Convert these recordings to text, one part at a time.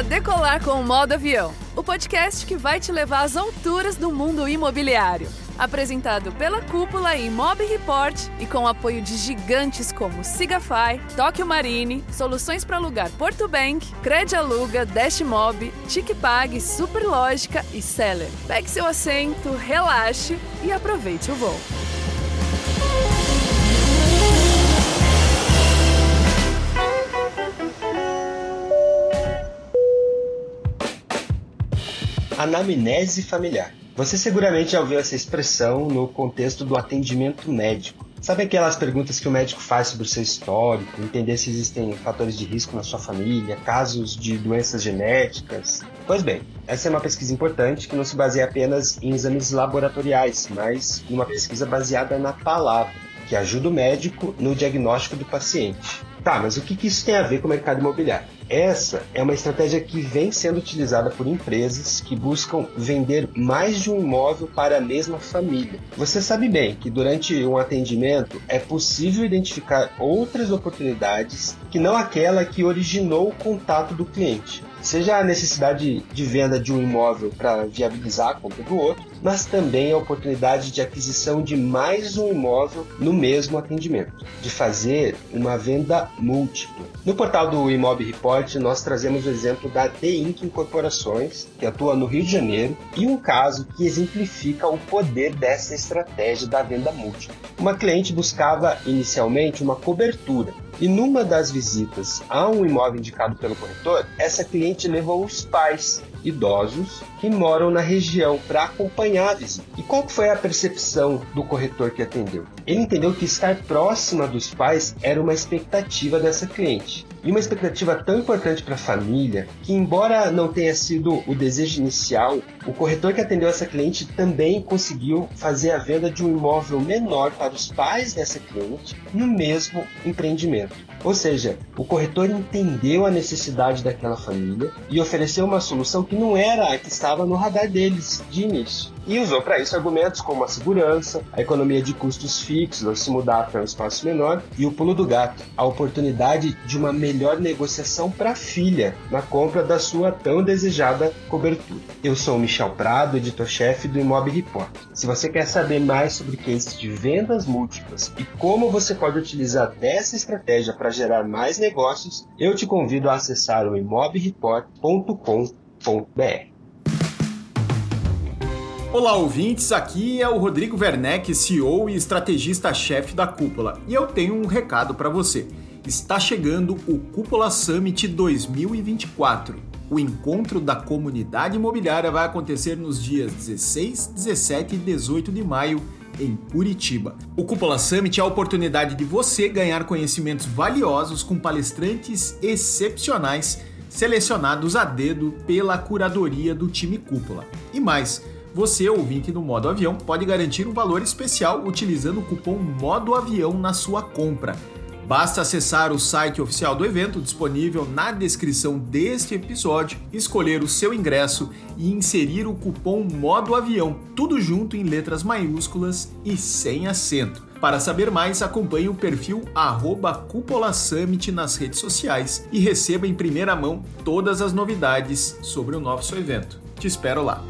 para decolar com o modo avião, o podcast que vai te levar às alturas do mundo imobiliário. Apresentado pela Cúpula e Mob Report e com apoio de gigantes como Sigafy, Tóquio Marine, Soluções para Alugar Porto Bank, Cred Aluga, Dashmob, TicPag, Superlógica e Seller. Pegue seu assento, relaxe e aproveite o voo. Anamnese familiar. Você seguramente já ouviu essa expressão no contexto do atendimento médico. Sabe aquelas perguntas que o médico faz sobre o seu histórico, entender se existem fatores de risco na sua família, casos de doenças genéticas? Pois bem, essa é uma pesquisa importante que não se baseia apenas em exames laboratoriais, mas numa pesquisa baseada na palavra, que ajuda o médico no diagnóstico do paciente. Tá, mas o que isso tem a ver com o mercado imobiliário? Essa é uma estratégia que vem sendo utilizada por empresas que buscam vender mais de um imóvel para a mesma família. Você sabe bem que durante um atendimento é possível identificar outras oportunidades que não aquela que originou o contato do cliente seja a necessidade de venda de um imóvel para viabilizar a compra do outro, mas também a oportunidade de aquisição de mais um imóvel no mesmo atendimento, de fazer uma venda múltipla. No portal do Imob Report, nós trazemos o exemplo da The Inc. Incorporações, que atua no Rio de Janeiro, e um caso que exemplifica o poder dessa estratégia da venda múltipla. Uma cliente buscava inicialmente uma cobertura, e numa das visitas a um imóvel indicado pelo corretor, essa cliente levou os pais idosos que moram na região para acompanhar a visita. E qual foi a percepção do corretor que atendeu? Ele entendeu que estar próxima dos pais era uma expectativa dessa cliente. E uma expectativa tão importante para a família que, embora não tenha sido o desejo inicial, o corretor que atendeu essa cliente também conseguiu fazer a venda de um imóvel menor para os pais dessa cliente no mesmo empreendimento. Ou seja, o corretor entendeu a necessidade daquela família e ofereceu uma solução que não era a que estava no radar deles de início. E usou para isso argumentos como a segurança, a economia de custos fixos ao se mudar para um espaço menor e o pulo do gato, a oportunidade de uma melhor negociação para a filha na compra da sua tão desejada cobertura. Eu sou o Michel Prado, editor-chefe do Imob Report. Se você quer saber mais sobre cases de vendas múltiplas e como você pode utilizar dessa estratégia para gerar mais negócios, eu te convido a acessar o imobreport.com.br. Olá, ouvintes. Aqui é o Rodrigo Werneck, CEO e estrategista-chefe da Cúpula, e eu tenho um recado para você. Está chegando o Cúpula Summit 2024. O encontro da comunidade imobiliária vai acontecer nos dias 16, 17 e 18 de maio em Curitiba. O Cúpula Summit é a oportunidade de você ganhar conhecimentos valiosos com palestrantes excepcionais selecionados a dedo pela curadoria do time Cúpula. E mais, você, ouvinte do Modo Avião, pode garantir um valor especial utilizando o cupom Modo Avião na sua compra. Basta acessar o site oficial do evento, disponível na descrição deste episódio, escolher o seu ingresso e inserir o cupom Modo Avião, tudo junto em letras maiúsculas e sem acento. Para saber mais, acompanhe o perfil Cúpula Summit nas redes sociais e receba em primeira mão todas as novidades sobre o nosso evento. Te espero lá!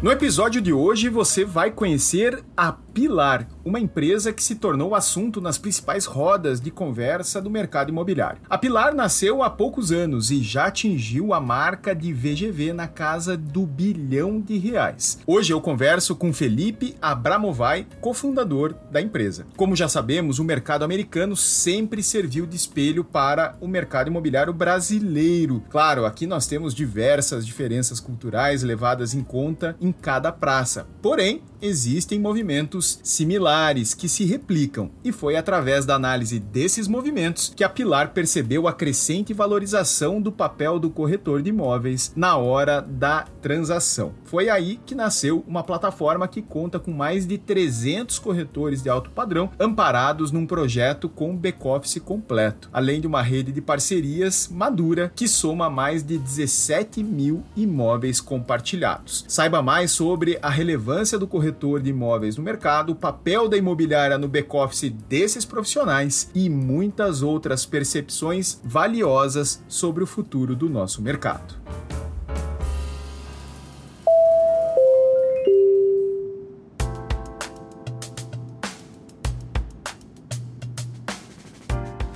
No episódio de hoje você vai conhecer a Pilar, uma empresa que se tornou assunto nas principais rodas de conversa do mercado imobiliário. A Pilar nasceu há poucos anos e já atingiu a marca de VGV na casa do bilhão de reais. Hoje eu converso com Felipe Abramovai, cofundador da empresa. Como já sabemos, o mercado americano sempre serviu de espelho para o mercado imobiliário brasileiro. Claro, aqui nós temos diversas diferenças culturais levadas em conta em cada praça. Porém, existem movimentos similares que se replicam, e foi através da análise desses movimentos que a Pilar percebeu a crescente valorização do papel do corretor de imóveis na hora da transação. Foi aí que nasceu uma plataforma que conta com mais de 300 corretores de alto padrão amparados num projeto com back-office completo, além de uma rede de parcerias madura que soma mais de 17 mil imóveis compartilhados. Saiba mais sobre a relevância do corretor de imóveis no mercado, o papel da imobiliária no back-office desses profissionais e muitas outras percepções valiosas sobre o futuro do nosso mercado.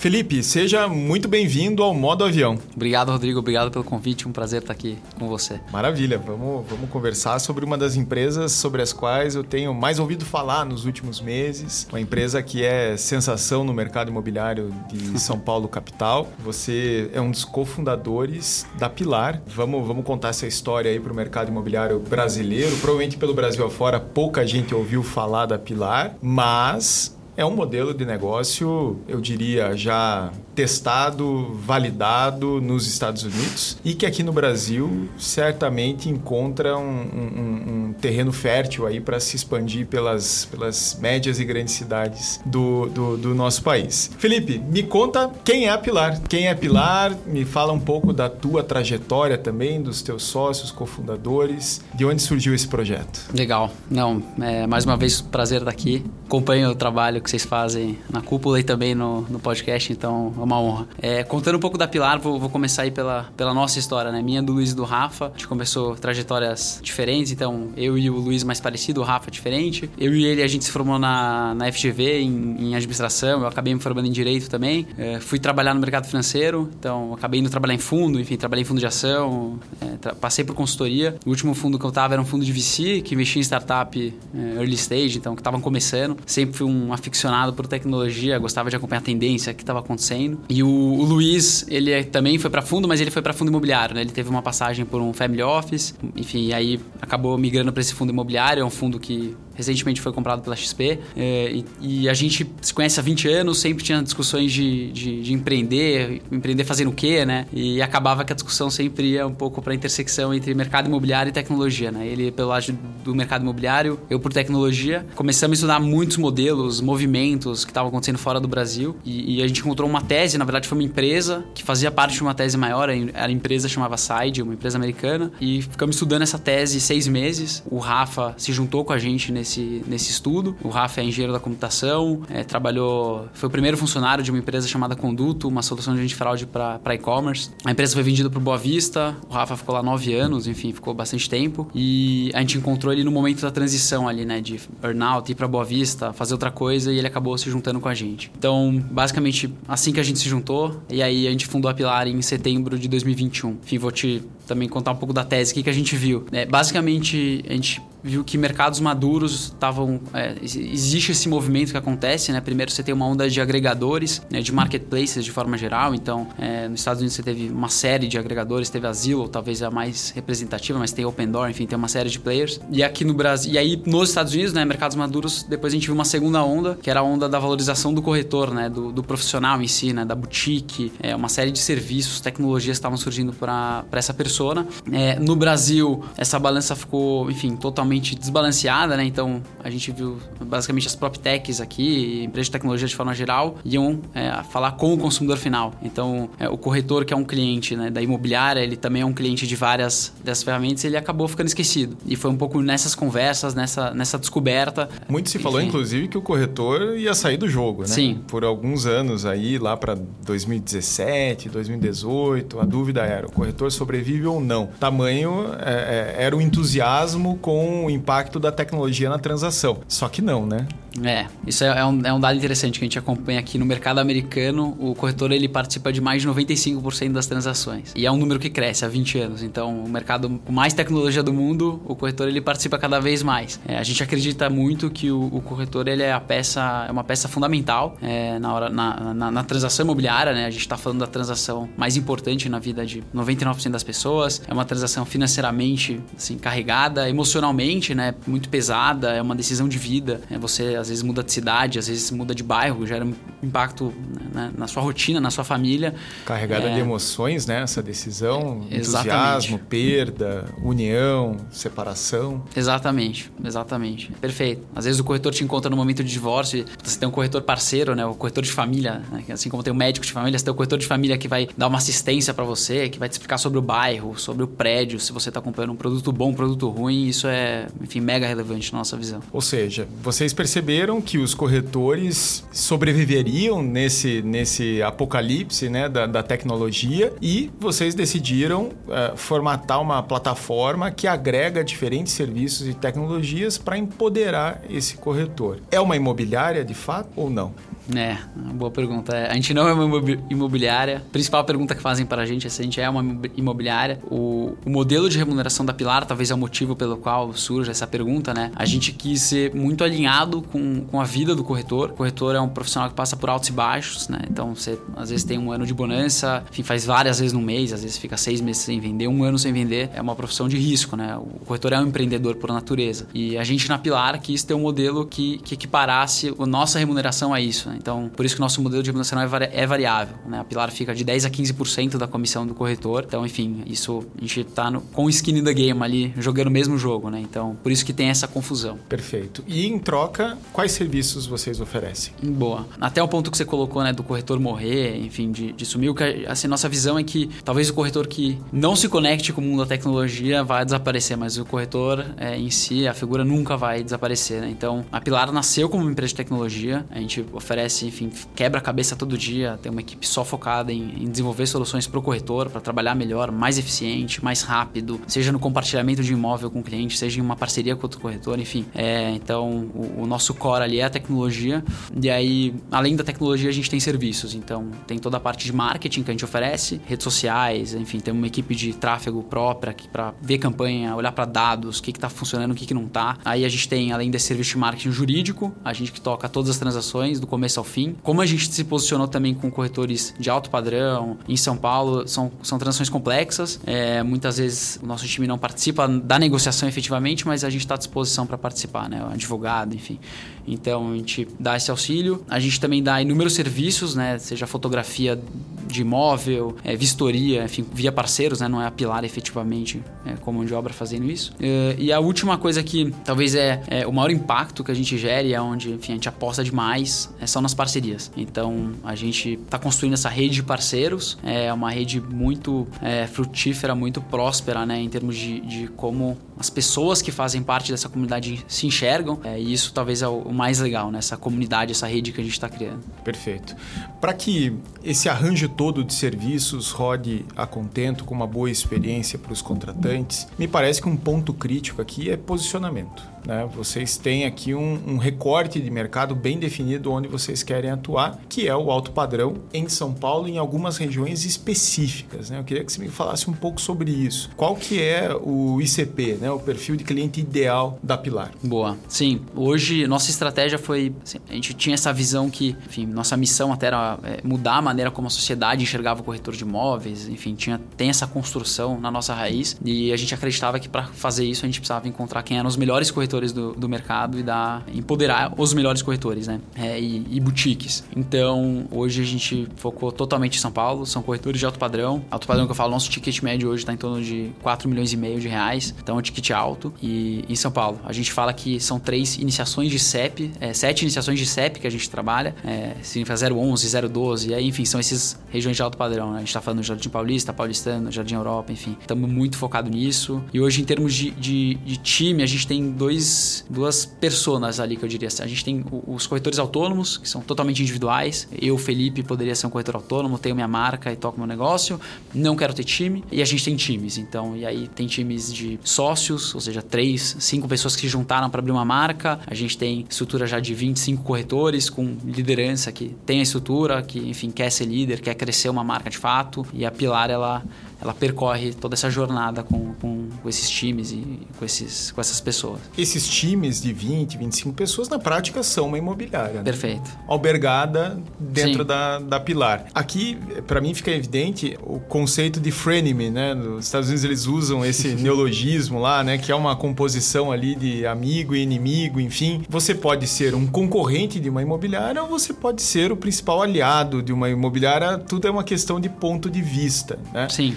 Felipe, seja muito bem-vindo ao Modo Avião. Obrigado, Rodrigo. Obrigado pelo convite. Um prazer estar aqui com você. Maravilha. Vamos, vamos conversar sobre uma das empresas sobre as quais eu tenho mais ouvido falar nos últimos meses. Uma empresa que é sensação no mercado imobiliário de São Paulo, capital. Você é um dos cofundadores da Pilar. Vamos, vamos contar essa história aí para o mercado imobiliário brasileiro. Provavelmente pelo Brasil afora, pouca gente ouviu falar da Pilar, mas é um modelo de negócio, eu diria, já testado, validado nos Estados Unidos e que aqui no Brasil certamente encontra um, um, um terreno fértil aí para se expandir pelas, pelas médias e grandes cidades do, do, do, nosso país. Felipe, me conta quem é a Pilar. Quem é a Pilar? Me fala um pouco da tua trajetória também, dos teus sócios, cofundadores, de onde surgiu esse projeto. Legal. Não, é, mais uma vez, prazer estar aqui. Acompanho o trabalho que vocês fazem na cúpula e também no, no podcast, então uma honra. É, contando um pouco da Pilar, vou, vou, começar aí pela, pela nossa história, né? Minha, do Luiz e do Rafa. A gente começou trajetórias diferentes, então eu e o Luiz mais parecido, o Rafa diferente. Eu e ele, a gente se formou na, na FGV em, em administração, eu acabei me formando em direito também. É, fui trabalhar no mercado financeiro, então acabei indo trabalhar em fundo, enfim, trabalhei em fundo de ação, é, passei por consultoria. O último fundo que eu tava era um fundo de VC, que investia em startup é, early stage, então que estavam começando. Sempre fui um aficionado por tecnologia, gostava de acompanhar a tendência que estava acontecendo. E o, o, Luiz, ele é, também foi para fundo, mas ele foi para fundo imobiliário, né? Ele teve uma passagem por um family office, enfim, aí acabou migrando para esse fundo imobiliário, é um fundo que recentemente foi comprado pela XP. É, e, e, a gente se conhece há 20 anos, sempre tinha discussões de, de, de, empreender, empreender fazendo o quê, né? E acabava que a discussão sempre ia um pouco para a intersecção entre mercado imobiliário e tecnologia, né? Ele pelo lado do mercado imobiliário, eu por tecnologia. Começamos a estudar muitos modelos, movimentos que estavam acontecendo fora do Brasil e, e, a gente encontrou uma tese, na verdade foi uma empresa que fazia parte de uma tese maior, a empresa chamava Side, uma empresa americana, e ficamos estudando essa tese seis meses. O Rafa se juntou com a gente nesse nesse, nesse estudo. O Rafa é engenheiro da computação, é, trabalhou, foi o primeiro funcionário de uma empresa chamada Conduto, uma solução de antifraude para e-commerce. A empresa foi vendida para Boa Vista, o Rafa ficou lá nove anos, enfim, ficou bastante tempo. E a gente encontrou ele no momento da transição ali, né, de burnout, ir para Boa Vista, fazer outra coisa, e ele acabou se juntando com a gente. Então, basicamente, assim que a gente se juntou, e aí a gente fundou a Pilar em setembro de 2021. Enfim, vou te também contar um pouco da tese, o que, que a gente viu. É, basicamente, a gente viu que mercados maduros estavam. É, existe esse movimento que acontece, né? Primeiro você tem uma onda de agregadores, né, de marketplaces de forma geral. Então, é, nos Estados Unidos você teve uma série de agregadores, teve a Zillow, talvez a mais representativa, mas tem Open Door, enfim, tem uma série de players. E aqui no Brasil, e aí nos Estados Unidos, né, mercados maduros, depois a gente viu uma segunda onda, que era a onda da valorização do corretor, né, do, do profissional em si, né, da boutique, é, uma série de serviços, tecnologias estavam surgindo para essa persona. É, no Brasil, essa balança ficou, enfim, totalmente totalmente desbalanceada, né? Então a gente viu basicamente as prop techs aqui, empresas de tecnologia de forma geral, iam é, falar com o consumidor final. Então é, o corretor que é um cliente né, da imobiliária, ele também é um cliente de várias dessas ferramentas, ele acabou ficando esquecido. E foi um pouco nessas conversas, nessa, nessa descoberta. Muito se falou, inclusive, que o corretor ia sair do jogo, né? Sim. Por alguns anos aí, lá para 2017, 2018, a dúvida era: o corretor sobrevive ou não? Tamanho é, é era o entusiasmo com o impacto da tecnologia na transação. Só que não, né? É, isso é, é, um, é um dado interessante que a gente acompanha aqui no mercado americano. O corretor ele participa de mais de 95% das transações. E é um número que cresce há 20 anos. Então, o mercado com mais tecnologia do mundo, o corretor ele participa cada vez mais. É, a gente acredita muito que o, o, corretor ele é a peça, é uma peça fundamental é, na, hora, na, na, na, transação imobiliária. Né? A gente está falando da transação mais importante na vida de 99% das pessoas. É uma transação financeiramente assim, carregada, emocionalmente, né? muito pesada. É uma decisão de vida. É você às vezes muda de cidade, às vezes muda de bairro, gera um impacto né, na sua rotina, na sua família. Carregada é... de emoções, né? Essa decisão, é, entusiasmo, perda, união, separação. Exatamente, exatamente. Perfeito. Às vezes o corretor te encontra no momento de divórcio, você tem um corretor parceiro, né? O corretor de família, né? assim como tem o médico de família, você tem o corretor de família que vai dar uma assistência para você, que vai te explicar sobre o bairro, sobre o prédio, se você está comprando um produto bom, um produto ruim, isso é, enfim, mega relevante na nossa visão. Ou seja, vocês perceberam que os corretores sobreviveriam nesse, nesse apocalipse né, da, da tecnologia e vocês decidiram uh, formatar uma plataforma que agrega diferentes serviços e tecnologias para empoderar esse corretor. É uma imobiliária de fato ou não? É, boa pergunta. A gente não é uma imobiliária. A principal pergunta que fazem para a gente é se a gente é uma imobiliária. O, o, modelo de remuneração da Pilar talvez é o motivo pelo qual surge essa pergunta, né? A gente quis ser muito alinhado com, com a vida do corretor. O corretor é um profissional que passa por altos e baixos, né? Então você às vezes tem um ano de bonança, enfim, faz várias vezes no mês, às vezes fica seis meses sem vender, um ano sem vender. É uma profissão de risco, né? O corretor é um empreendedor por natureza. E a gente na Pilar quis ter um modelo que, que equiparasse a nossa remuneração a isso. Né? Então, por isso que o nosso modelo de remuneração é, é variável. Né? A Pilar fica de 10 a 15% da comissão do corretor. Então, enfim, isso a gente está com o skin in the game ali, jogando o mesmo jogo. Né? Então, por isso que tem essa confusão. Perfeito. E em troca, quais serviços vocês oferecem? Boa. Até o ponto que você colocou, né, do corretor morrer, enfim, de, de sumir, o que assim, nossa visão é que talvez o corretor que não se conecte com o mundo da tecnologia vai desaparecer, mas o corretor é, em si, a figura nunca vai desaparecer. Né? Então, a Pilar nasceu como uma empresa de tecnologia, a gente oferece enfim, quebra a cabeça todo dia, tem uma equipe só focada em, em desenvolver soluções para o corretor, para trabalhar melhor, mais eficiente, mais rápido, seja no compartilhamento de imóvel com o cliente, seja em uma parceria com outro corretor, enfim. É, então, o, o, nosso core ali é a tecnologia, e aí, além da tecnologia, a gente tem serviços. Então, tem toda a parte de marketing que a gente oferece, redes sociais, enfim, tem uma equipe de tráfego própria para ver campanha, olhar para dados, o que está funcionando, o que, que não está. Aí a gente tem, além desse serviço de marketing jurídico, a gente que toca todas as transações, do começo ao fim. Como a gente se posicionou também com corretores de alto padrão em São Paulo, são, são transações complexas. É, muitas vezes o nosso time não participa da negociação efetivamente, mas a gente está à disposição para participar, né? Advogado, enfim. Então a gente dá esse auxílio. A gente também dá inúmeros serviços, né? Seja fotografia de imóvel, é, vistoria, enfim, via parceiros, né? Não é a Pilar efetivamente é, como de obra fazendo isso. É, e a última coisa que talvez é, é, o maior impacto que a gente gere, é onde enfim, a gente aposta demais, é, são nas parcerias. Então a gente está construindo essa rede de parceiros, é uma rede muito é, frutífera, muito próspera, né? Em termos de, de como as pessoas que fazem parte dessa comunidade se enxergam. É, e isso talvez é o mais legal, né? Essa comunidade, essa rede que a gente está criando. Perfeito. Para que esse arranjo todo de serviços rode a contento, com uma boa experiência para os contratantes, me parece que um ponto crítico aqui é posicionamento. Né? Vocês têm aqui um, um, recorte de mercado bem definido onde vocês querem atuar, que é o alto padrão em São Paulo em algumas regiões específicas. Né? Eu queria que você me falasse um pouco sobre isso. Qual que é o ICP, né? o perfil de cliente ideal da Pilar? Boa. Sim, hoje nossa estratégia foi... Assim, a gente tinha essa visão que, enfim, nossa missão até era é, mudar a maneira como a sociedade enxergava o corretor de imóveis, enfim, tinha, tem essa construção na nossa raiz e a gente acreditava que para fazer isso a gente precisava encontrar quem eram os melhores corretores corretores do, do mercado e dar, empoderar os melhores corretores, né? É, e, e, boutiques. Então, hoje a gente focou totalmente em São Paulo, são corretores de alto padrão. Alto padrão que eu falo, nosso ticket médio hoje está em torno de 4 milhões e meio de reais, então é um ticket alto. E em São Paulo, a gente fala que são três iniciações de CEP, é, sete iniciações de CEP que a gente trabalha, é, significa 011, 012, e aí, enfim, são esses regiões de alto padrão, né? A gente está falando do Jardim Paulista, Paulistano, Jardim Europa, enfim. Estamos muito focados nisso. E hoje, em termos de, de, de time, a gente tem dois dois, duas personas ali que eu diria. A gente tem os corretores autônomos, que são totalmente individuais. Eu, Felipe, poderia ser um corretor autônomo, tenho minha marca e toco meu negócio. Não quero ter time. E a gente tem times. Então, e aí tem times de sócios, ou seja, três, cinco pessoas que se juntaram para abrir uma marca. A gente tem estrutura já de 25 corretores com liderança que tem a estrutura, que, enfim, quer ser líder, quer crescer uma marca de fato. E a Pilar, ela ela percorre toda essa jornada com, com, com esses times e com, esses, com essas pessoas. Esses times de 20, 25 pessoas, na prática, são uma imobiliária. Né? Perfeito. Albergada dentro da, da Pilar. Aqui, para mim, fica evidente o conceito de frenemy, né? Nos Estados Unidos eles usam esse neologismo lá, né? Que é uma composição ali de amigo e inimigo, enfim. Você pode ser um concorrente de uma imobiliária ou você pode ser o principal aliado de uma imobiliária. Tudo é uma questão de ponto de vista, né? Sim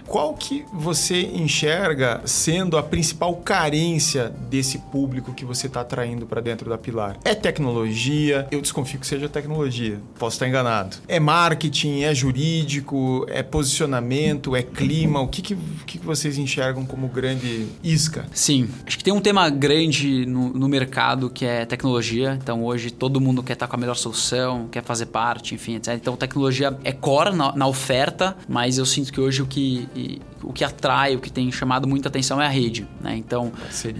qual que você enxerga sendo a principal carência desse público que você está atraindo para dentro da Pilar? É tecnologia? Eu desconfio que seja tecnologia. Posso estar enganado. É marketing? É jurídico? É posicionamento? É clima? O que, que, que vocês enxergam como grande isca? Sim. Acho que tem um tema grande no, no mercado que é tecnologia. Então hoje todo mundo quer estar com a melhor solução, quer fazer parte, enfim, etc. Então tecnologia é core na, na oferta, mas eu sinto que hoje o que o que atrai, o que tem chamado muita atenção é a rede, né? Então,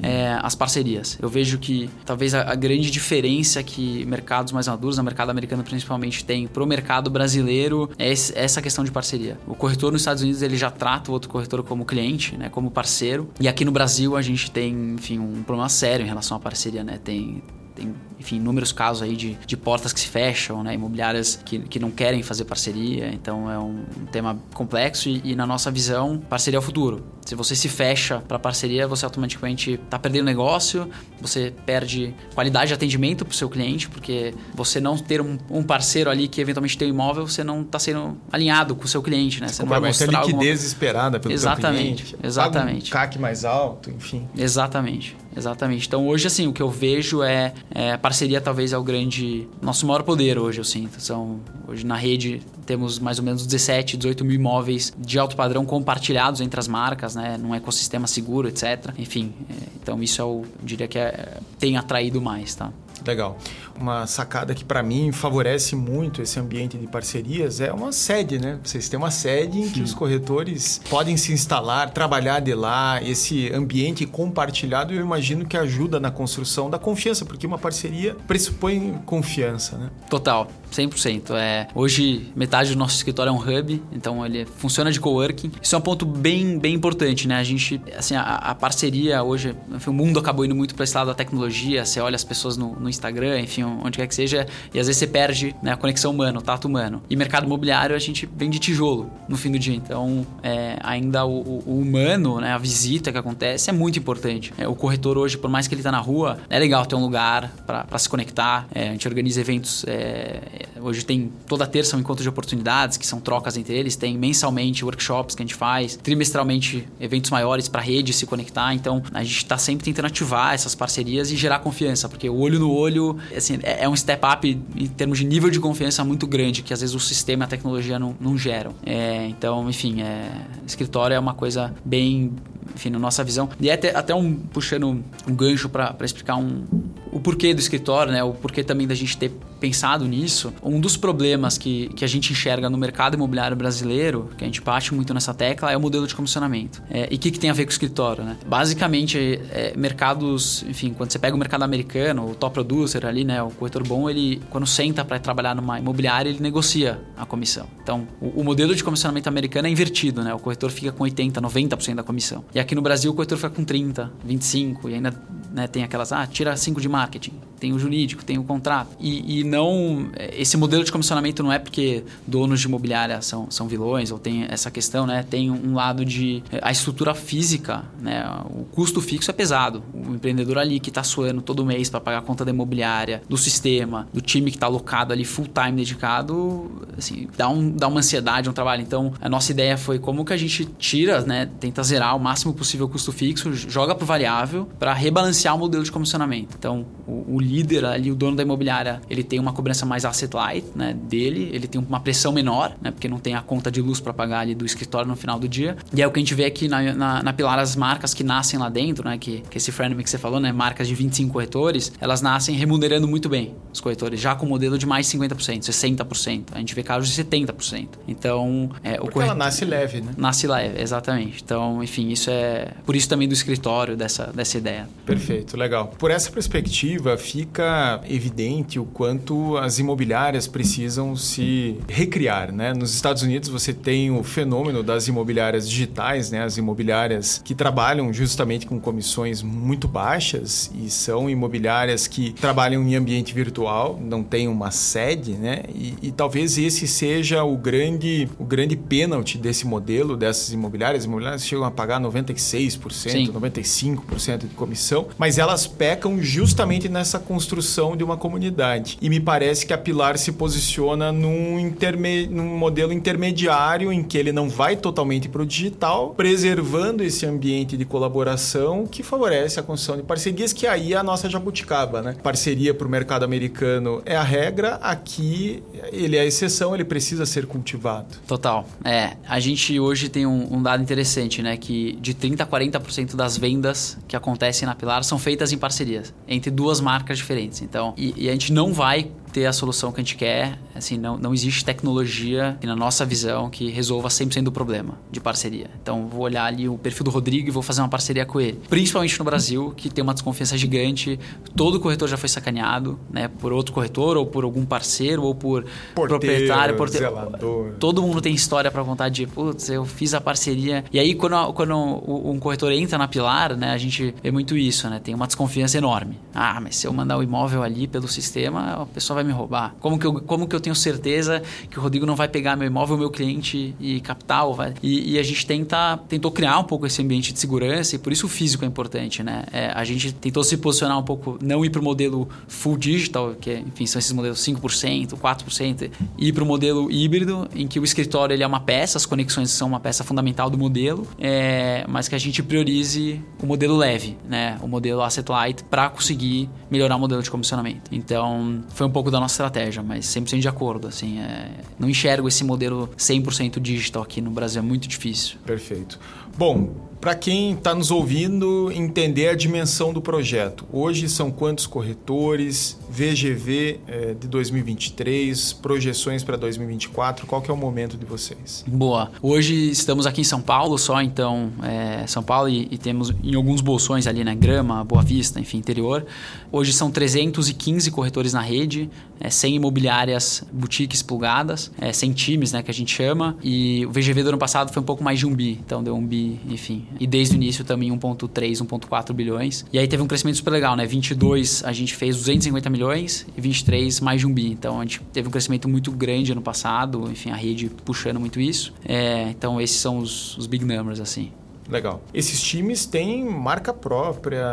é, as parcerias. Eu vejo que talvez a, a, grande diferença que mercados mais maduros, no mercado americano principalmente, tem para o mercado brasileiro é esse, essa questão de parceria. O corretor nos Estados Unidos ele já trata o outro corretor como cliente, né? Como parceiro. E aqui no Brasil a gente tem, enfim, um problema sério em relação à parceria, né? Tem tem, enfim, inúmeros casos aí de, de portas que se fecham, né? Imobiliárias que, que não querem fazer parceria. Então é um, um tema complexo e, e, na nossa visão, parceria é o futuro. Se você se fecha para parceria, você automaticamente está perdendo negócio, você perde qualidade de atendimento para o seu cliente, porque você não ter um, um, parceiro ali que eventualmente tem um imóvel, você não está sendo alinhado com o seu cliente, né? Você não vai mostrar liquidez alguma... esperada pelo exatamente, cliente. Exatamente. Um CAC mais alto, enfim. Exatamente. Exatamente. Então hoje assim, o que eu vejo é, é parceria talvez é o grande nosso maior poder hoje, eu sinto. São hoje na rede temos mais ou menos 17, 18 mil imóveis de alto padrão compartilhados entre as marcas, né, num ecossistema seguro, etc. Enfim, é, então isso eu diria que é, tem atraído mais, tá? Legal. Uma sacada que para mim favorece muito esse ambiente de parcerias é uma sede, né? Vocês têm uma sede em que Sim. os corretores podem se instalar, trabalhar de lá, esse ambiente compartilhado, eu imagino que ajuda na construção da confiança, porque uma parceria pressupõe confiança, né? Total. 100%. É, hoje, metade do nosso escritório é um hub, então ele funciona de coworking. Isso é um ponto bem, bem importante, né? A gente, assim, a, a parceria hoje, enfim, o mundo acabou indo muito para esse lado da tecnologia. Você olha as pessoas no, no, Instagram, enfim, onde quer que seja, e às vezes você perde né, a conexão humana, o tato humano. E mercado imobiliário, a gente vende tijolo no fim do dia. Então, é, ainda o, o, humano, né, a visita que acontece é muito importante. É, o corretor hoje, por mais que ele tá na rua, é legal ter um lugar para se conectar. É, a gente organiza eventos é, hoje tem toda terça um encontro de oportunidades, que são trocas entre eles, tem mensalmente workshops que a gente faz, trimestralmente eventos maiores para a rede se conectar. Então a gente está sempre tentando ativar essas parcerias e gerar confiança, porque o olho no olho assim, é, é um step up em termos de nível de confiança muito grande, que às vezes o sistema e a tecnologia não, não geram. É, então, enfim, é, escritório é uma coisa bem, enfim, na nossa visão. E é até, até um puxando um gancho para explicar um, o porquê do escritório, né? O porquê também da gente ter pensado nisso. Um dos problemas que, que a gente enxerga no mercado imobiliário brasileiro, que a gente bate muito nessa tecla, é o modelo de comissionamento. É, e o que, que tem a ver com o escritório, né? Basicamente, é, mercados, enfim, quando você pega o mercado americano, o top producer ali, né? O corretor bom, ele, quando senta para trabalhar numa imobiliária, ele negocia a comissão. Então, o, o, modelo de comissionamento americano é invertido, né? O corretor fica com 80, 90% da comissão. E aqui no Brasil, o corretor fica com 30, 25, e ainda né, tem aquelas, ah, tira 5 de marketing, tem o jurídico, tem o contrato. E, e não. Esse modelo de comissionamento não é porque donos de imobiliária são, são vilões ou tem essa questão, né? Tem um lado de. A estrutura física, né? O custo fixo é pesado. O empreendedor ali que está suando todo mês para pagar a conta da imobiliária, do sistema, do time que está alocado ali full time dedicado, assim, dá, um, dá uma ansiedade, um trabalho. Então, a nossa ideia foi como que a gente tira, né? Tenta zerar o máximo possível o custo fixo, joga para variável para rebalancear o modelo de comissionamento. Então, o, o líder ali, o dono da imobiliária, ele tem uma cobrança mais asset light, né, dele, ele tem uma pressão menor, né, porque não tem a conta de luz para pagar ali do escritório no final do dia. E é o que a gente vê aqui na, na, na Pilar, as marcas que nascem lá dentro, né, que, que esse frenemy que você falou, né, marcas de 25 corretores, elas nascem remunerando muito bem os corretores, já com modelo de mais 50%, 60%. A gente vê casos de 70%. Então, é, o corretor... ela nasce leve, né? Nasce leve, exatamente. Então, enfim, isso é... Por isso também do escritório, dessa, dessa ideia. Perfeito, legal. Por essa perspectiva, FIA fica evidente o quanto as imobiliárias precisam se recriar, né? Nos Estados Unidos você tem o fenômeno das imobiliárias digitais, né? As imobiliárias que trabalham justamente com comissões muito baixas e são imobiliárias que trabalham em ambiente virtual, não tem uma sede, né? E, e talvez esse seja o grande, o grande pênalti desse modelo dessas imobiliárias. As imobiliárias chegam a pagar 96%, Sim. 95% de comissão, mas elas pecam justamente nessa construção de uma comunidade. E me parece que a Pilar se posiciona num, interme... num modelo intermediário em que ele não vai totalmente para o digital, preservando esse ambiente de colaboração que favorece a construção de parcerias, que aí é a nossa jabuticaba, né? Parceria para o mercado americano é a regra, aqui ele é a exceção, ele precisa ser cultivado. Total. É, a gente hoje tem um, um dado interessante, né? Que de 30% a 40% das vendas que acontecem na Pilar são feitas em parcerias, entre duas marcas diferentes. Então, e, e a gente não vai ter a solução que a gente quer. Assim, não, não existe tecnologia, na nossa visão, que resolva 100% do problema de parceria. Então, vou olhar ali o perfil do Rodrigo e vou fazer uma parceria com ele. Principalmente no Brasil, que tem uma desconfiança gigante. Todo corretor já foi sacaneado, né? Por outro corretor, ou por algum parceiro, ou por porteiro, proprietário, porteiro. Zelador. Todo mundo tem história para contar de, putz, eu fiz a parceria. E aí, quando, quando um corretor entra na Pilar, né? A gente vê muito isso, né? Tem uma desconfiança enorme. Ah, mas se eu mandar o imóvel ali pelo sistema, a pessoa vai vai me roubar? Como que eu, como que eu tenho certeza que o Rodrigo não vai pegar meu imóvel, meu cliente e capital? Vai? E, e, a gente tenta, tentou criar um pouco esse ambiente de segurança e por isso o físico é importante, né? É, a gente tentou se posicionar um pouco, não ir para o modelo full digital, que enfim, são esses modelos 5%, 4%, e ir para o modelo híbrido, em que o escritório ele é uma peça, as conexões são uma peça fundamental do modelo, é, mas que a gente priorize o modelo leve, né? O modelo asset light para conseguir melhorar o modelo de comissionamento. Então, foi um da nossa estratégia, mas 100% de acordo. Assim, é... não enxergo esse modelo 100% digital aqui no Brasil, é muito difícil. Perfeito. Bom, para quem está nos ouvindo entender a dimensão do projeto, hoje são quantos corretores, VGV é, de 2023, projeções para 2024, qual que é o momento de vocês? Boa. Hoje estamos aqui em São Paulo só, então, é, São Paulo e, e, temos em alguns bolsões ali, né, Grama, Boa Vista, enfim, interior. Hoje são 315 corretores na rede, é, 100 imobiliárias, boutiques plugadas, é, 100 times, né, que a gente chama, e o VGV do ano passado foi um pouco mais de um bi, então deu um bi, enfim. E desde o início também 1.3, 1.4 bilhões. E aí teve um crescimento super legal, né, 22 a gente fez 250 milhões milhões e 23 mais de um bi. Então a gente teve um crescimento muito grande ano passado, enfim, a rede puxando muito isso. É, então esses são os, os big numbers, assim. Legal. Esses times têm marca própria,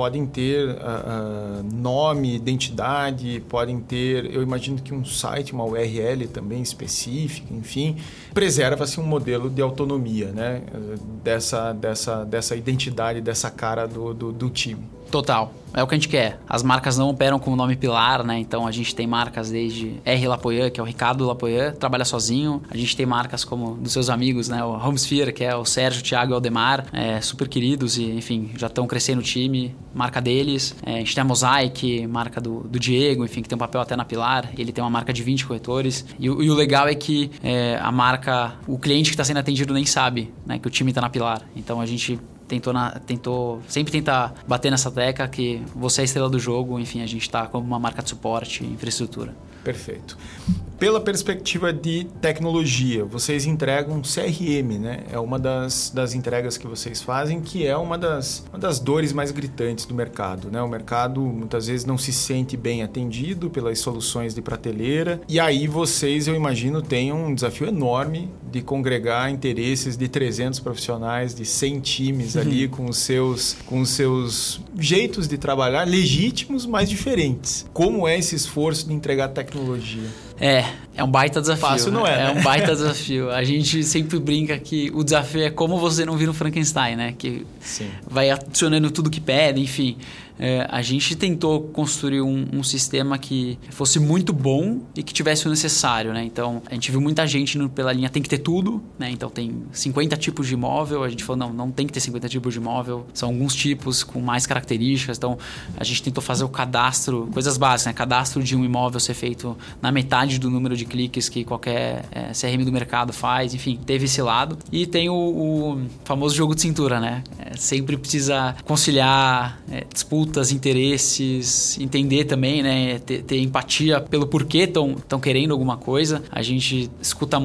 podem ter uh, uh, nome, identidade, podem ter, eu imagino que um site, uma URL também específica, enfim, preserva-se um modelo de autonomia, né? Dessa, dessa, dessa identidade, dessa cara do, do, do time. Total. É o que a gente quer. As marcas não operam com o nome Pilar, né? Então a gente tem marcas desde R Lapoyan, que é o Ricardo Lapoyan, trabalha sozinho. A gente tem marcas como dos seus amigos, né? O Homesphere, que é o Sérgio, Thiago e Aldemar, é, super queridos e, enfim, já estão crescendo o time, marca deles. É, a gente tem a Mosaic, marca do, do, Diego, enfim, que tem um papel até na Pilar. Ele tem uma marca de 20 corretores. E, e o legal é que é, a marca, o cliente que está sendo atendido nem sabe né, que o time está na Pilar. Então a gente tentou, na, tentou sempre tentar bater nessa tecla que você é a estrela do jogo, enfim, a gente está como uma marca de suporte infraestrutura. Perfeito. Pela perspectiva de tecnologia, vocês entregam CRM, né? É uma das, das entregas que vocês fazem, que é uma das, uma das dores mais gritantes do mercado, né? O mercado muitas vezes não se sente bem atendido pelas soluções de prateleira. E aí vocês, eu imagino, têm um desafio enorme de congregar interesses de 300 profissionais, de 100 times ali com os seus com os seus jeitos de trabalhar legítimos, mas diferentes. Como é esse esforço de entregar tecnologia? É, é um baita desafio. Fácil não é. É né? um baita desafio. A gente sempre brinca que o desafio é como você não vira um Frankenstein, né? Que Sim. vai adicionando tudo que pede, enfim é, a gente tentou construir um, um, sistema que fosse muito bom e que tivesse o necessário, né? Então, a gente viu muita gente pela linha tem que ter tudo, né? Então, tem 50 tipos de imóvel. A gente falou, não, não tem que ter 50 tipos de imóvel. São alguns tipos com mais características. Então, a gente tentou fazer o cadastro, coisas básicas, né? Cadastro de um imóvel ser feito na metade do número de cliques que qualquer é, CRM do mercado faz. Enfim, teve esse lado. E tem o, o famoso jogo de cintura, né? É, sempre precisa conciliar é, disputa lutas, interesses, entender também, né? Ter, ter empatia pelo porquê estão querendo alguma coisa. A gente escuta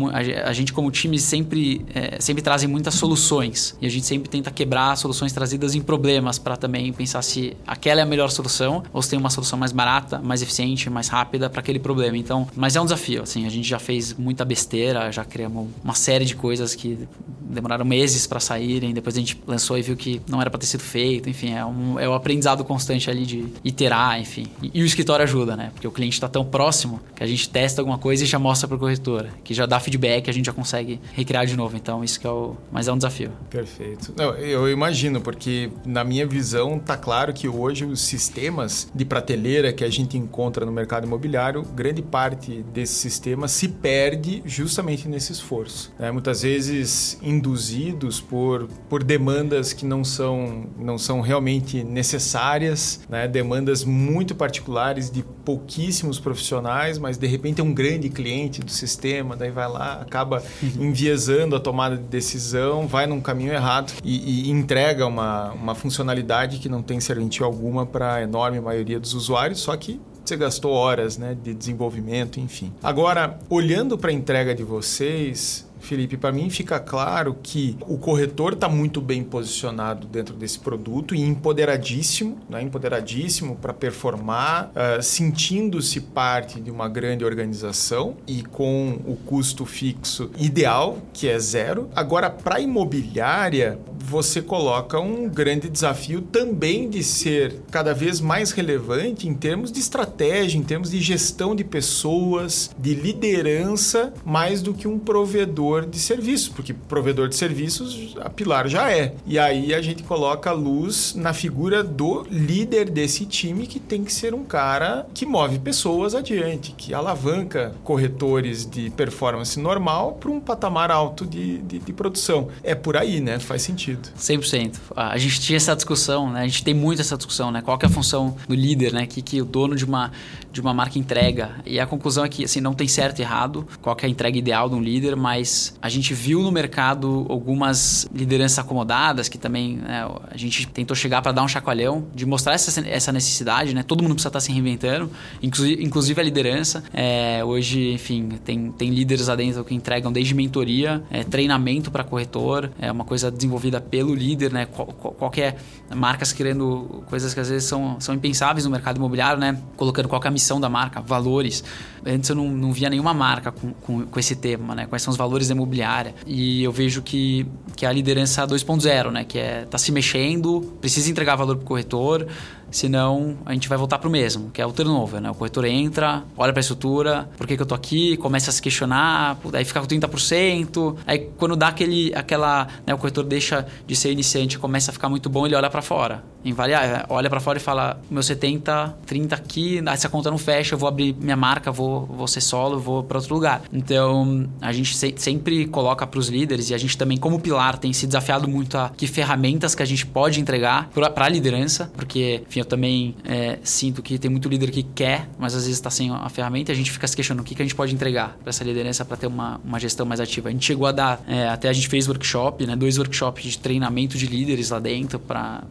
a gente como time sempre é, sempre trazem muitas soluções e a gente sempre tenta quebrar soluções trazidas em problemas para também pensar se aquela é a melhor solução ou se tem uma solução mais barata, mais eficiente, mais rápida para aquele problema. Então, mas é um desafio. Assim, a gente já fez muita besteira, já criamos uma série de coisas que demoraram meses para saírem. Depois a gente lançou e viu que não era para ter sido feito. Enfim, é um é um aprendizado constante ali de iterar, enfim. E, e o escritório ajuda, né? Porque o cliente está tão próximo que a gente testa alguma coisa e já mostra para o corretor, que já dá feedback, a gente já consegue recriar de novo. Então isso que é o, mas é um desafio. Perfeito. Não, eu imagino porque na minha visão tá claro que hoje os sistemas de prateleira que a gente encontra no mercado imobiliário, grande parte desses sistemas se perde justamente nesse esforço. Né? Muitas vezes induzidos por, por demandas que não são, não são realmente necessárias, né? demandas muito particulares de pouquíssimos profissionais, mas de repente é um grande cliente do sistema, daí vai lá, acaba uhum. enviesando a tomada de decisão, vai num caminho errado e, e entrega uma, uma funcionalidade que não tem serventia alguma para a enorme maioria dos usuários, só que você gastou horas né, de desenvolvimento, enfim. Agora, olhando para a entrega de vocês, Felipe, para mim fica claro que o corretor está muito bem posicionado dentro desse produto e empoderadíssimo, né? empoderadíssimo para performar, uh, sentindo-se parte de uma grande organização e com o custo fixo ideal, que é zero. Agora, para a imobiliária, você coloca um grande desafio também de ser cada vez mais relevante em termos de estratégia, em termos de gestão de pessoas, de liderança, mais do que um provedor de serviços, porque provedor de serviços a Pilar já é. E aí a gente coloca a luz na figura do líder desse time que tem que ser um cara que move pessoas adiante, que alavanca corretores de performance normal para um patamar alto de, de, de produção. É por aí, né? Faz sentido sentido. 100%. A gente tinha essa discussão, né? A gente tem muito essa discussão, né? Qual é a função do líder, né? Que, que o dono de uma, de uma marca entrega. E a conclusão é que, assim, não tem certo e errado. Qual é a entrega ideal de um líder, mas a gente viu no mercado algumas lideranças acomodadas que também né, a gente tentou chegar para dar um chacoalhão, de mostrar essa, essa necessidade, né? Todo mundo precisa estar tá se reinventando, inclusive, a liderança. É, hoje, enfim, tem, tem líderes lá dentro que entregam desde mentoria, é, treinamento para corretor, é uma coisa desenvolvida pelo líder, né? Qual, qualquer marcas querendo coisas que às vezes são, são impensáveis no mercado imobiliário, né? Colocando qual é a missão da marca, valores. Antes eu não, não via nenhuma marca com, com, com, esse tema, né? Quais são os valores da imobiliária. E eu vejo que, que a liderança 2.0, né? Que é tá se mexendo, precisa entregar valor para o corretor, senão a gente vai voltar para o mesmo, que é o turnover, né? O corretor entra, olha para a estrutura, por que, que eu tô aqui, começa a se questionar, aí fica com 30%, aí quando dá aquele, aquela, né, o corretor deixa de ser iniciante, começa a ficar muito bom, ele olha para fora, invaliar, olha para fora e fala, meu 70, 30 aqui, essa conta não fecha, eu vou abrir minha marca, vou, vou ser solo, vou para outro lugar. Então, a gente se, sempre coloca para os líderes e a gente também como pilar tem se desafiado muito a que ferramentas que a gente pode entregar para a liderança, porque enfim, eu também é, sinto que tem muito líder que quer, mas às vezes está sem a ferramenta e a gente fica se questionando o que, que a gente pode entregar para essa liderança para ter uma, uma gestão mais ativa. A gente chegou a dar, é, até a gente fez workshop, né, dois workshops de treinamento de líderes lá dentro para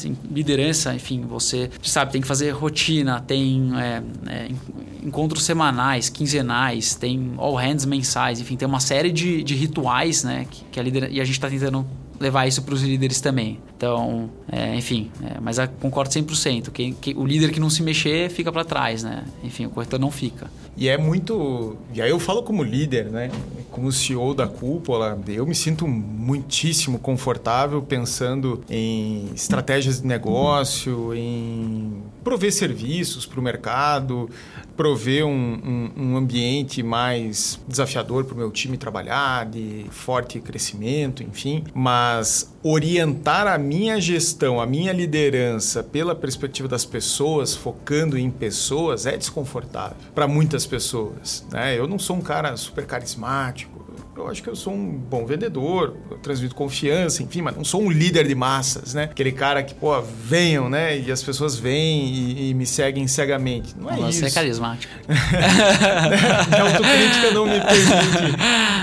assim, liderança, enfim, você sabe, tem que fazer rotina, tem é, é, encontros semanais, quinzenais, tem all hands mensais, enfim, tem uma série de, de rituais, né, que, que a liderança, e a gente está tentando levar isso para os líderes também. Então, é, enfim, é, mas concordo 100%. Quem, que, o líder que não se mexer fica para trás, né? Enfim, o corretor não fica. E é muito. E aí eu falo como líder, né? Como CEO da cúpula, eu me sinto muitíssimo confortável pensando em estratégias de negócio, em prover serviços para o mercado, prover um, um, um ambiente mais desafiador para o meu time trabalhar, de forte crescimento, enfim, mas orientar a minha gestão, a minha liderança pela perspectiva das pessoas, focando em pessoas, é desconfortável para muitas pessoas. Né? Eu não sou um cara super carismático, eu acho que eu sou um bom vendedor, eu transmito confiança, enfim, mas não sou um líder de massas, né? Aquele cara que, pô, venham, né? E as pessoas vêm e, e me seguem cegamente. Não é Você isso. Você é carismático. a autocrítica não me permite.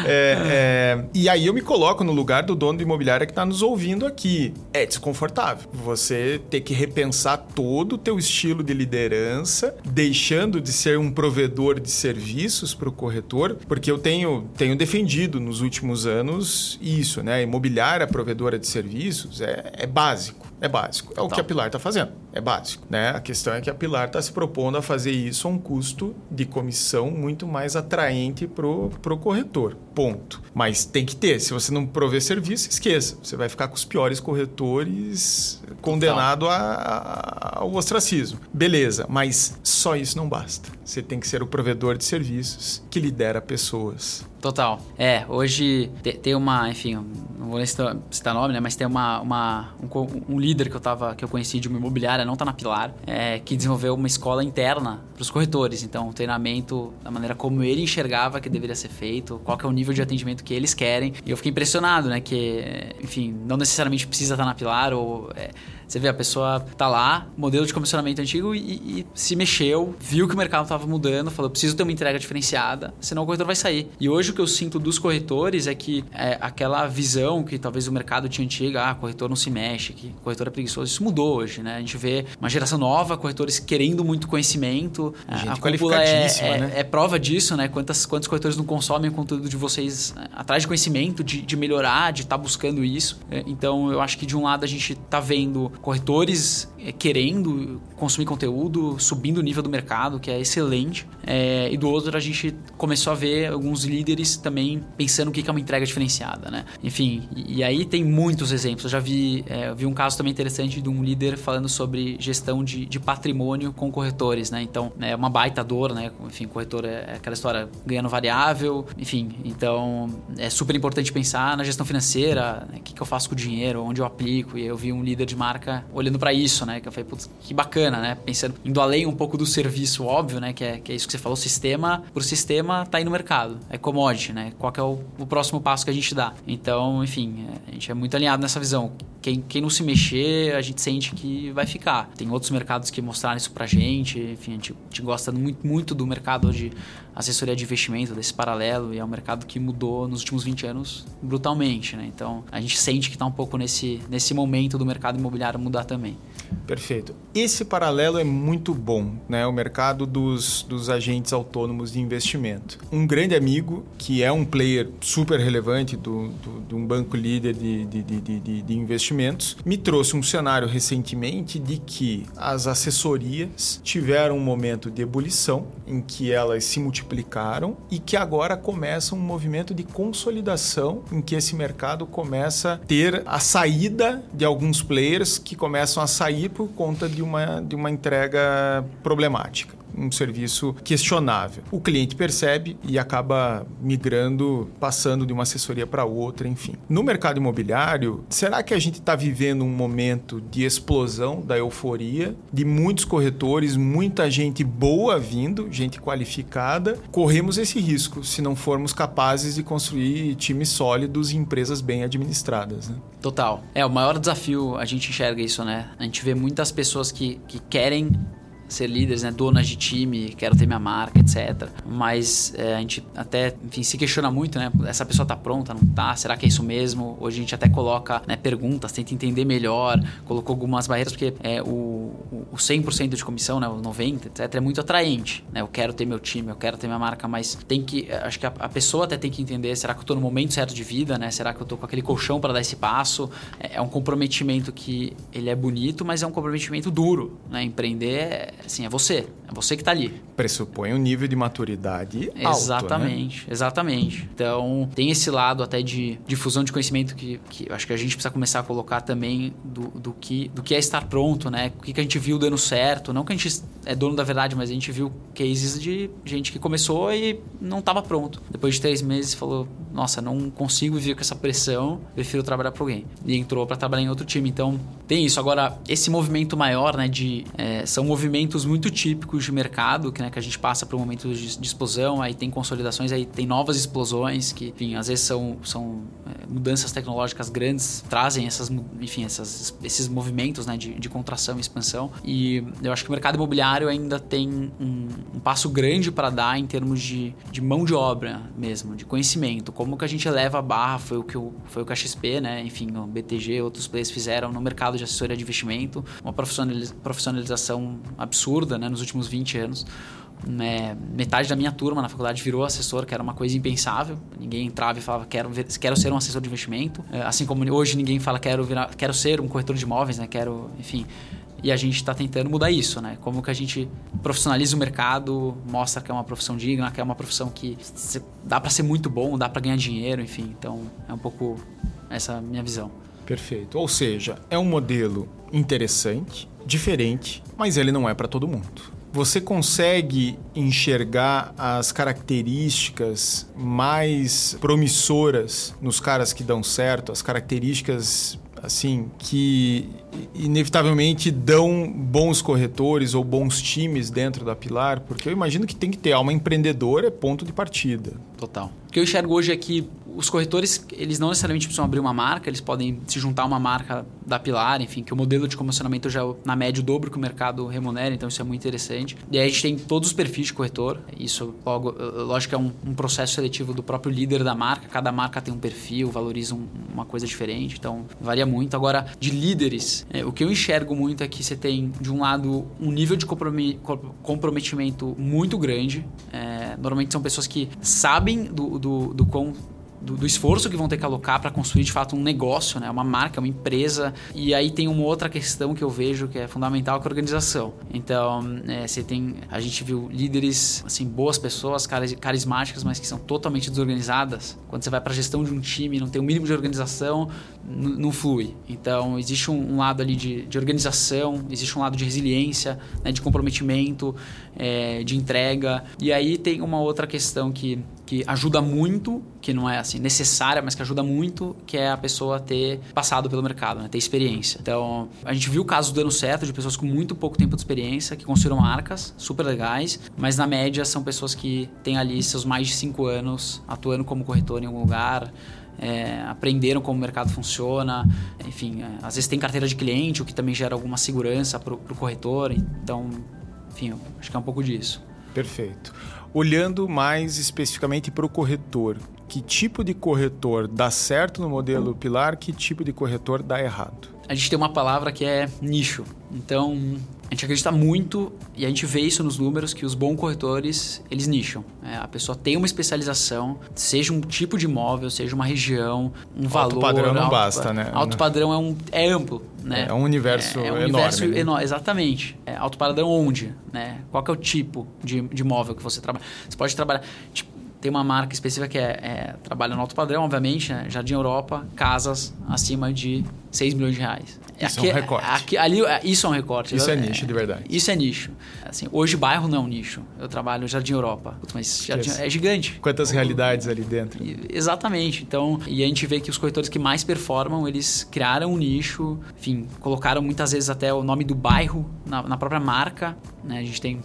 É, é, e aí eu me coloco no lugar do dono de imobiliária que está nos ouvindo aqui. É desconfortável. Você ter que repensar todo o teu estilo de liderança, deixando de ser um provedor de serviços para o corretor, porque eu tenho, tenho defendido nos últimos anos isso, né? A imobiliária provedora de serviços é, é básico. É básico. É o que a Pilar está fazendo. É básico. Né? A questão é que a Pilar está se propondo a fazer isso a um custo de comissão muito mais atraente para o corretor. Ponto. Mas tem que ter. Se você não prover serviço, esqueça. Você vai ficar com os piores corretores condenado a, a, ao ostracismo. Beleza, mas só isso não basta. Você tem que ser o provedor de serviços que lidera pessoas. Total. É, hoje tem uma, enfim, não vou citar, citar nome, né? Mas tem uma, uma um, um, líder que eu tava, que eu conheci de uma imobiliária, não tá na Pilar, é, que desenvolveu uma escola interna para os corretores. Então, um treinamento da maneira como ele enxergava que deveria ser feito, qual que é o nível de atendimento que eles querem. E eu fiquei impressionado, né? Que, enfim, não necessariamente precisa estar na Pilar ou... É, você vê, a pessoa tá lá, modelo de comissionamento antigo e, e se mexeu, viu que o mercado estava mudando, falou: preciso ter uma entrega diferenciada, senão o corretor vai sair. E hoje o que eu sinto dos corretores é que é, aquela visão que talvez o mercado tinha antiga, ah, corretor não se mexe, que corretor é preguiçoso, isso mudou hoje, né? A gente vê uma geração nova, corretores querendo muito conhecimento. Gente a qualificadíssima, é, é, né? é, prova disso, né? Quantas, quantos corretores não consomem o conteúdo de vocês é, atrás de conhecimento, de, de melhorar, de estar tá buscando isso. É, então eu acho que de um lado a gente tá vendo corretores é, querendo consumir conteúdo, subindo o nível do mercado, que é excelente. É, e do outro, a gente começou a ver alguns líderes também pensando o que é uma entrega diferenciada, né? Enfim, e, e aí tem muitos exemplos. Eu já vi, é, vi um caso também interessante de um líder falando sobre gestão de, de patrimônio com corretores, né? Então, é uma baita dor, né? Enfim, corretor é aquela história ganhando variável, enfim. Então, é super importante pensar na gestão financeira, né? o que, que eu faço com o dinheiro, onde eu aplico. E eu vi um líder de marca olhando para isso, né? Que eu falei, putz, que bacana, né? Pensando, indo além um pouco do serviço óbvio, né? Que é, que é isso que você falou, sistema por sistema tá aí no mercado. É commodity, né? Qual é o, o próximo passo que a gente dá? Então, enfim, é, a gente é muito alinhado nessa visão. Quem, quem não se mexer, a gente sente que vai ficar. Tem outros mercados que mostraram isso pra gente. Enfim, a gente, a gente gosta muito, muito do mercado de assessoria de investimento, desse paralelo, e é um mercado que mudou nos últimos 20 anos brutalmente, né? Então, a gente sente que está um pouco nesse, nesse momento do mercado imobiliário mudar também. Perfeito. Esse paralelo é muito bom, né? O mercado dos, dos agentes autônomos de investimento. Um grande amigo, que é um player super relevante do, do, de um banco líder de, de, de, de, de investimentos, me trouxe um cenário recentemente de que as assessorias tiveram um momento de ebulição, em que elas se multiplicaram e que agora começa um movimento de consolidação, em que esse mercado começa a ter a saída de alguns players que começam a sair por conta de uma, de uma entrega problemática um serviço questionável. O cliente percebe e acaba migrando, passando de uma assessoria para outra, enfim. No mercado imobiliário, será que a gente está vivendo um momento de explosão da euforia, de muitos corretores, muita gente boa vindo, gente qualificada? Corremos esse risco se não formos capazes de construir times sólidos e empresas bem administradas. Né? Total. É, o maior desafio, a gente enxerga isso, né? A gente vê muitas pessoas que, que querem ser líderes, né? Donas de time, quero ter minha marca, etc. Mas é, a gente até, enfim, se questiona muito, né? Essa pessoa tá pronta, não tá? Será que é isso mesmo? Hoje a gente até coloca né, perguntas, tenta entender melhor, colocou algumas barreiras, porque é, o, o 100% de comissão, né? O 90%, etc. é muito atraente, né? Eu quero ter meu time, eu quero ter minha marca, mas tem que, acho que a, a pessoa até tem que entender, será que eu tô no momento certo de vida, né? Será que eu tô com aquele colchão para dar esse passo? É, é um comprometimento que ele é bonito, mas é um comprometimento duro, né? Empreender é assim, é você. É você que está ali. Pressupõe um nível de maturidade alto, Exatamente, né? exatamente. Então, tem esse lado até de difusão de conhecimento que, que acho que a gente precisa começar a colocar também do, do, que, do que é estar pronto, né? O que, que a gente viu dando certo. Não que a gente é dono da verdade, mas a gente viu cases de gente que começou e não estava pronto. Depois de três meses falou, nossa, não consigo viver com essa pressão, prefiro trabalhar para alguém. E entrou para trabalhar em outro time. Então, tem isso. Agora, esse movimento maior, né, de... É, são movimentos muito típicos de mercado, que, né, que a gente passa por um momento de, de explosão, aí tem consolidações, aí tem novas explosões, que, enfim, às vezes são, são é, mudanças tecnológicas grandes, trazem essas, enfim, essas, esses movimentos né, de, de contração e expansão. E eu acho que o mercado imobiliário ainda tem um, um passo grande para dar em termos de, de mão de obra mesmo, de conhecimento. Como que a gente eleva a barra, foi o que, o, foi o que a XP, né, enfim, o BTG, outros players fizeram no mercado de assessoria de investimento, uma profissionalização absurda né, nos últimos 20 anos. É, metade da minha turma na faculdade virou assessor, que era uma coisa impensável. Ninguém entrava e falava quero, quero ser um assessor de investimento. É, assim como hoje ninguém fala quero, virar, quero ser um corretor de imóveis, né? Quero, enfim. E a gente está tentando mudar isso, né? Como que a gente profissionaliza o mercado, mostra que é uma profissão digna, que é uma profissão que dá para ser muito bom, dá para ganhar dinheiro, enfim. Então é um pouco essa minha visão. Perfeito. Ou seja, é um modelo interessante, diferente, mas ele não é para todo mundo. Você consegue enxergar as características mais promissoras nos caras que dão certo, as características assim que inevitavelmente dão bons corretores ou bons times dentro da Pilar, porque eu imagino que tem que ter alma empreendedora é ponto de partida. Total. O que eu enxergo hoje é que os corretores, eles não necessariamente precisam abrir uma marca, eles podem se juntar a uma marca da Pilar, enfim, que o modelo de comissionamento já é, na média, o dobro que o mercado remunera, então isso é muito interessante. E aí a gente tem todos os perfis de corretor, isso, logo, lógico que é um, um processo seletivo do próprio líder da marca, cada marca tem um perfil, valoriza um, uma coisa diferente, então varia muito. Agora, de líderes, é, o que eu enxergo muito é que você tem, de um lado, um nível de comprometimento muito grande, é, normalmente são pessoas que sabem do, do, do quão do, do, esforço que vão ter que alocar para construir de fato um negócio, né? uma marca, uma empresa. E aí tem uma outra questão que eu vejo que é fundamental, que é a organização. Então, é, você tem. A gente viu líderes, assim, boas pessoas, carismáticas, mas que são totalmente desorganizadas. Quando você vai para a gestão de um time, não tem o mínimo de organização, não flui. Então, existe um, um lado ali de, de, organização, existe um lado de resiliência, né? de comprometimento, é, de entrega. E aí tem uma outra questão que que ajuda muito, que não é assim necessária, mas que ajuda muito, que é a pessoa ter passado pelo mercado, né? ter experiência. Então, a gente viu casos dando certo de pessoas com muito pouco tempo de experiência, que construíram marcas super legais, mas na média são pessoas que têm ali seus mais de cinco anos atuando como corretor em algum lugar, é, aprenderam como o mercado funciona, enfim, é, às vezes tem carteira de cliente, o que também gera alguma segurança para o corretor. Então, enfim, acho que é um pouco disso. Perfeito. Olhando mais especificamente para o corretor, que tipo de corretor dá certo no modelo Pilar, que tipo de corretor dá errado? A gente tem uma palavra que é nicho. Então, a gente acredita muito e a gente vê isso nos números que os bons corretores eles nicham. É, a pessoa tem uma especialização, seja um tipo de imóvel, seja uma região, um alto valor. Alto padrão não alto, basta, né? Alto padrão é, um, é amplo, né? É um universo é, é um enorme. Universo né? enorme exatamente. É, alto padrão onde, né? Qual é o tipo de, de imóvel que você trabalha? Você pode trabalhar tipo, tem uma marca específica que é, é trabalha no alto padrão, obviamente, né? Jardim Europa, casas acima de 6 milhões de reais. Isso aqui, é um recorte. Aqui, ali, é, isso é um recorte. Isso é, é nicho, de verdade. Isso é nicho. Assim, hoje bairro não é um nicho. Eu trabalho no Jardim Europa. Mas Jardim, é gigante. Quantas realidades ali dentro. Exatamente. Então, e a gente vê que os corretores que mais performam, eles criaram um nicho, enfim, colocaram muitas vezes até o nome do bairro na, na própria marca. Né? A gente tem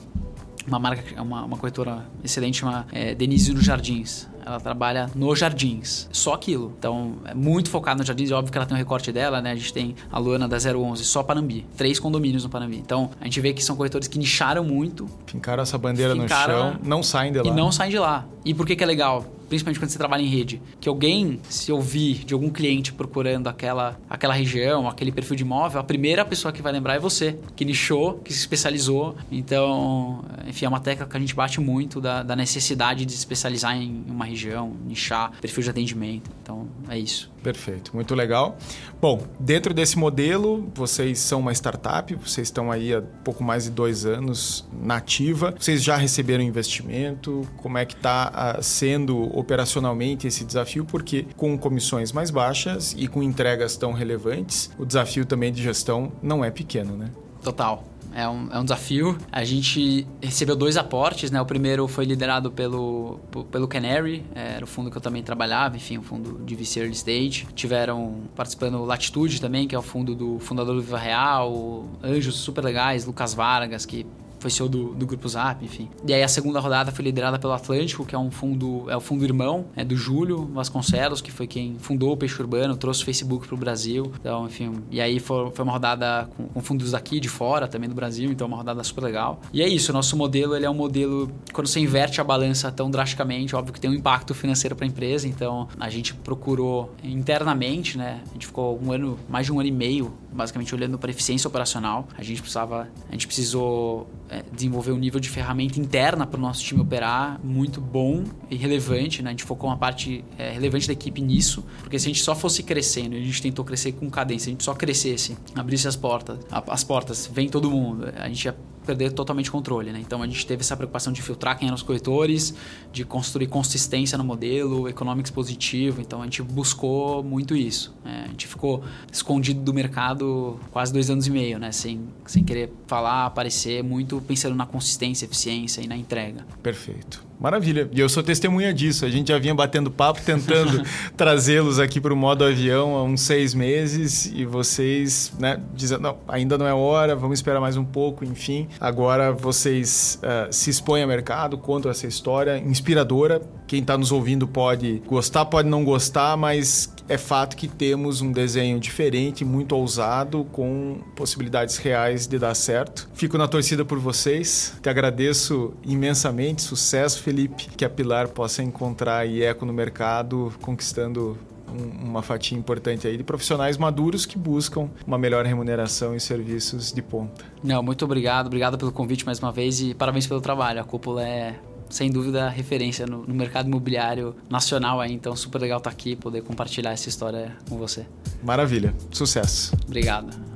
uma marca, uma, uma corretora excelente, chama é, Denise dos Jardins. Ela trabalha nos jardins, só aquilo. Então, é muito focado nos jardins. É óbvio que ela tem um recorte dela, né? A gente tem a Luana da 011, só Panambi. Três condomínios no Panambi. Então, a gente vê que são corretores que nicharam muito. Fincaram essa bandeira fincaram, no chão, não saem de lá. E não saem de lá. E por que, que é legal? Principalmente quando você trabalha em rede, que alguém se ouvir de algum cliente procurando aquela, aquela região, aquele perfil de imóvel, a primeira pessoa que vai lembrar é você, que nichou, que se especializou. Então, enfim, é uma tecla que a gente bate muito da, da necessidade de se especializar em uma região, nichar, perfil de atendimento. Então, é isso. Perfeito, muito legal. Bom, dentro desse modelo, vocês são uma startup, vocês estão aí há pouco mais de dois anos na ativa. Vocês já receberam investimento? Como é que está ah, sendo operacionalmente esse desafio? Porque com comissões mais baixas e com entregas tão relevantes, o desafio também de gestão não é pequeno, né? Total é um, é um desafio. A gente recebeu dois aportes, né? O primeiro foi liderado pelo, pelo Canary, era o fundo que eu também trabalhava, enfim, o fundo de VC Early Stage. Tiveram participando Latitude também, que é o fundo do fundador do Viva Real, anjos super legais, Lucas Vargas, que foi CEO do, do Grupo Zap, enfim. E aí a segunda rodada foi liderada pelo Atlântico, que é um fundo, é o fundo irmão é do Júlio Vasconcelos, que foi quem fundou o Peixe Urbano, trouxe o Facebook para o Brasil. Então, enfim, e aí foi, foi uma rodada com, com, fundos daqui, de fora, também do Brasil, então uma rodada super legal. E é isso, nosso modelo, ele é um modelo, quando você inverte a balança tão drasticamente, óbvio que tem um impacto financeiro para a empresa, então a gente procurou internamente, né, a gente ficou um ano, mais de um ano e meio, basicamente olhando para eficiência operacional. A gente precisava, a gente precisou é, desenvolver um nível de ferramenta interna para o nosso time operar muito bom e relevante, né? A gente focou uma parte é, relevante da equipe nisso, porque se a gente só fosse crescendo, a gente tentou crescer com cadência, a gente só crescesse, abrisse as portas, as portas, vem todo mundo, a gente ia perder totalmente o controle, né? Então a gente teve essa preocupação de filtrar quem eram os corretores, de construir consistência no modelo, economics positivo. Então a gente buscou muito isso. Né? A gente ficou escondido do mercado quase dois anos e meio, né? Sem, sem querer falar, aparecer, muito pensando na consistência, eficiência e na entrega. Perfeito. Maravilha. E eu sou testemunha disso. A gente já vinha batendo papo, tentando trazê-los aqui para o modo avião há uns seis meses e vocês, né, dizendo, não, ainda não é hora, vamos esperar mais um pouco, enfim. Agora vocês uh, se expõem ao mercado, contam essa história inspiradora. Quem está nos ouvindo pode gostar, pode não gostar, mas é fato que temos um desenho diferente, muito ousado, com possibilidades reais de dar certo. Fico na torcida por vocês. Te agradeço imensamente. Sucesso, Felipe. Que a Pilar possa encontrar eco no mercado, conquistando uma fatia importante aí de profissionais maduros que buscam uma melhor remuneração e serviços de ponta. Não, muito obrigado, obrigado pelo convite mais uma vez e parabéns pelo trabalho. A cúpula é sem dúvida referência no, no mercado imobiliário nacional aí, então super legal estar aqui poder compartilhar essa história com você. Maravilha, sucesso. Obrigado.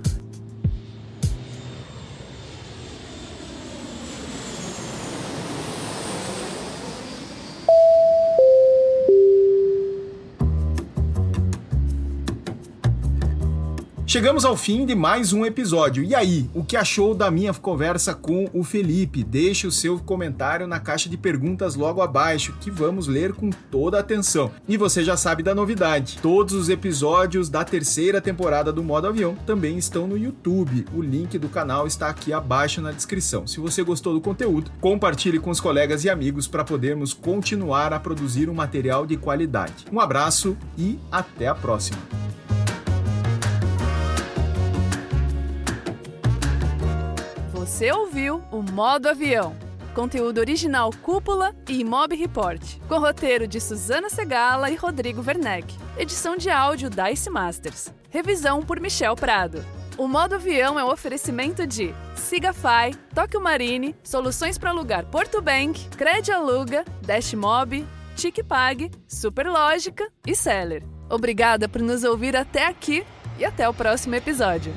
Chegamos ao fim de mais um episódio. E aí, o que achou da minha conversa com o Felipe? Deixe o seu comentário na caixa de perguntas logo abaixo, que vamos ler com toda a atenção. E você já sabe da novidade: todos os episódios da terceira temporada do Modo Avião também estão no YouTube. O link do canal está aqui abaixo na descrição. Se você gostou do conteúdo, compartilhe com os colegas e amigos para podermos continuar a produzir um material de qualidade. Um abraço e até a próxima. Você ouviu o Modo Avião. Conteúdo original Cúpula e Imob Report. Com roteiro de Suzana Segala e Rodrigo Werneck. Edição de áudio Dice Masters. Revisão por Michel Prado. O Modo Avião é um oferecimento de Sigafy, Tóquio Marine, Soluções para Alugar Porto Bank, Cred Aluga, Dashmob, TicPag, Superlógica e Seller. Obrigada por nos ouvir até aqui e até o próximo episódio.